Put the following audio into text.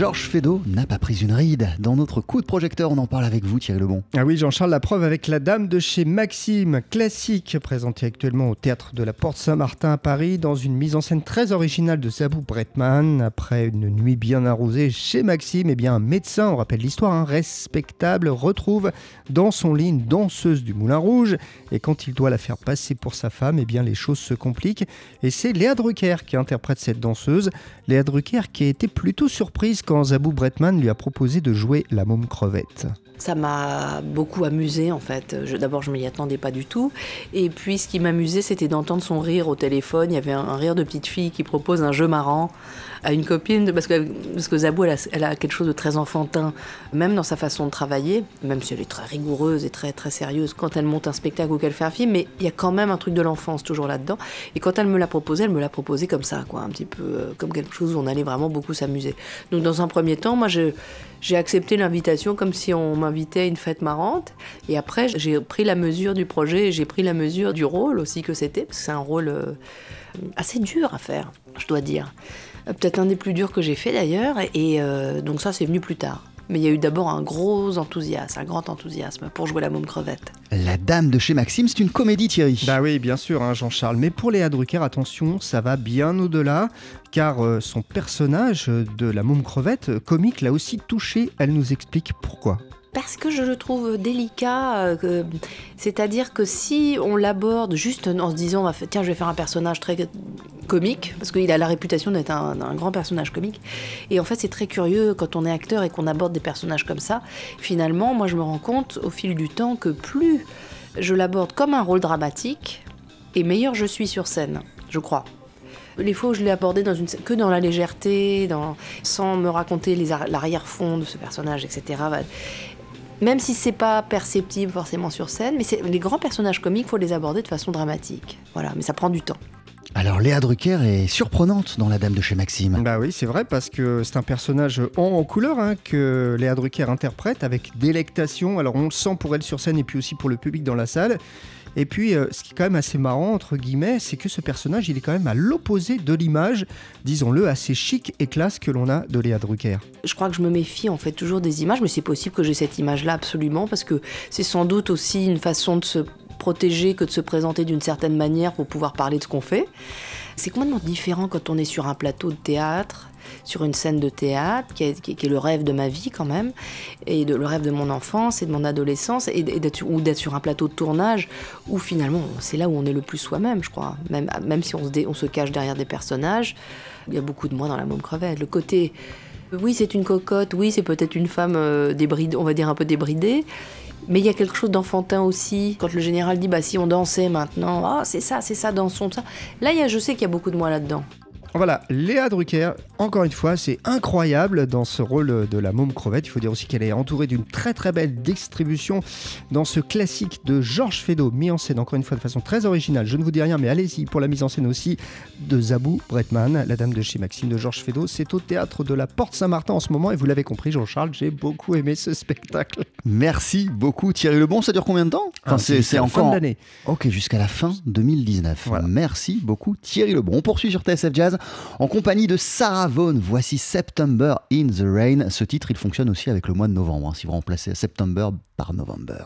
Georges Feydeau n'a pas pris une ride. Dans notre coup de projecteur, on en parle avec vous, Thierry Lebon. Ah oui, Jean-Charles, la preuve avec La Dame de chez Maxime, classique, présenté actuellement au théâtre de la Porte Saint-Martin à Paris, dans une mise en scène très originale de Zabou Bretman. Après une nuit bien arrosée chez Maxime, eh bien, un médecin, on rappelle l'histoire, un respectable, retrouve dans son lit une danseuse du Moulin Rouge. Et quand il doit la faire passer pour sa femme, eh bien, les choses se compliquent. Et c'est Léa Drucker qui interprète cette danseuse. Léa Drucker qui a été plutôt surprise quand Zabou Bretman lui a proposé de jouer la môme crevette. Ça m'a beaucoup amusé en fait. D'abord, je m'y attendais pas du tout. Et puis, ce qui m'amusait, c'était d'entendre son rire au téléphone. Il y avait un, rire de petite fille qui propose un jeu marrant à une copine. Parce que, parce que Zabou, elle a, quelque chose de très enfantin, même dans sa façon de travailler, même si elle est très rigoureuse et très, très sérieuse quand elle monte un spectacle ou qu'elle fait un film. Mais il y a quand même un truc de l'enfance toujours là-dedans. Et quand elle me l'a proposé, elle me l'a proposé comme ça, quoi, un petit peu euh, comme quelque chose où on allait vraiment beaucoup s'amuser. Donc, dans un premier temps, moi, j'ai accepté l'invitation comme si on m'a invité à une fête marrante. Et après, j'ai pris la mesure du projet et j'ai pris la mesure du rôle aussi que c'était, parce que c'est un rôle euh, assez dur à faire, je dois dire. Euh, peut-être un des plus durs que j'ai fait d'ailleurs, et euh, donc ça, c'est venu plus tard. Mais il y a eu d'abord un gros enthousiasme, un grand enthousiasme pour jouer la môme crevette. La Dame de chez Maxime, c'est une comédie Thierry. Bah oui, bien sûr, hein, Jean-Charles. Mais pour Léa Drucker, attention, ça va bien au-delà, car son personnage de la môme crevette, comique, l'a aussi touché. Elle nous explique pourquoi parce que je le trouve délicat. Euh, c'est-à-dire que si on l'aborde juste en se disant tiens, je vais faire un personnage très comique, parce qu'il a la réputation d'être un, grand personnage comique. Et en fait, c'est très curieux quand on est acteur et qu'on aborde des personnages comme ça. Finalement, moi, je me rends compte au fil du temps que plus je l'aborde comme un rôle dramatique, et meilleur je suis sur scène, je crois. Les fois où je l'ai abordé dans une, que dans la légèreté, sans me raconter l'arrière-fond de ce personnage, etc même si c'est pas perceptible forcément sur scène, mais les grands personnages comiques, faut les aborder de façon dramatique. Voilà, mais ça prend du temps. Alors Léa Drucker est surprenante dans La Dame de chez Maxime. Bah oui, c'est vrai parce que c'est un personnage en, couleur hein, que Léa Drucker interprète avec délectation. Alors on le sent pour elle sur scène et puis aussi pour le public dans la salle. Et puis, euh, ce qui est quand même assez marrant, entre guillemets, c'est que ce personnage, il est quand même à l'opposé de l'image, disons-le, assez chic et classe que l'on a de Léa Drucker. Je crois que je me méfie en fait toujours des images, mais c'est possible que j'ai cette image-là absolument, parce que c'est sans doute aussi une façon de se protéger que de se présenter d'une certaine manière pour pouvoir parler de ce qu'on fait. C'est complètement différent quand on est sur un plateau de théâtre sur une scène de théâtre, qui est, le rêve de ma vie quand même, et le rêve de mon enfance et de mon adolescence, ou d'être sur un plateau de tournage, où finalement, c'est là où on est le plus soi-même, je crois. Même, si on se, on se cache derrière des personnages, il y a beaucoup de moi dans la môme crevette. Le côté, oui, c'est une cocotte, oui, c'est peut-être une femme euh, débridée, on va dire un peu débridée, mais il y a quelque chose d'enfantin aussi. Quand le général dit, bah si on dansait maintenant, ah c'est ça, c'est ça, dansons, ça. Là, y a, je sais qu'il y a beaucoup de moi là-dedans. Voilà, Léa Drucker, encore une fois, c'est incroyable dans ce rôle de la môme crevette. Il faut dire aussi qu'elle est entourée d'une très très belle distribution dans ce classique de Georges Feydeau, mis en scène encore une fois de façon très originale. Je ne vous dis rien, mais allez-y pour la mise en scène aussi de Zabou Bretman, la dame de chez Maxime de Georges Feydeau. C'est au théâtre de la Porte Saint-Martin en ce moment et vous l'avez compris, Jean-Charles, j'ai beaucoup aimé ce spectacle. Merci beaucoup Thierry Lebon. Ça dure combien de temps? Enfin, ah, C'est encore. Fin d'année. Ok, jusqu'à la fin 2019. Merci beaucoup Thierry Lebon. On poursuit sur TSF Jazz en compagnie de Sarah Vaughan. Voici September in the Rain. Ce titre, il fonctionne aussi avec le mois de novembre, hein, si vous remplacez September par November.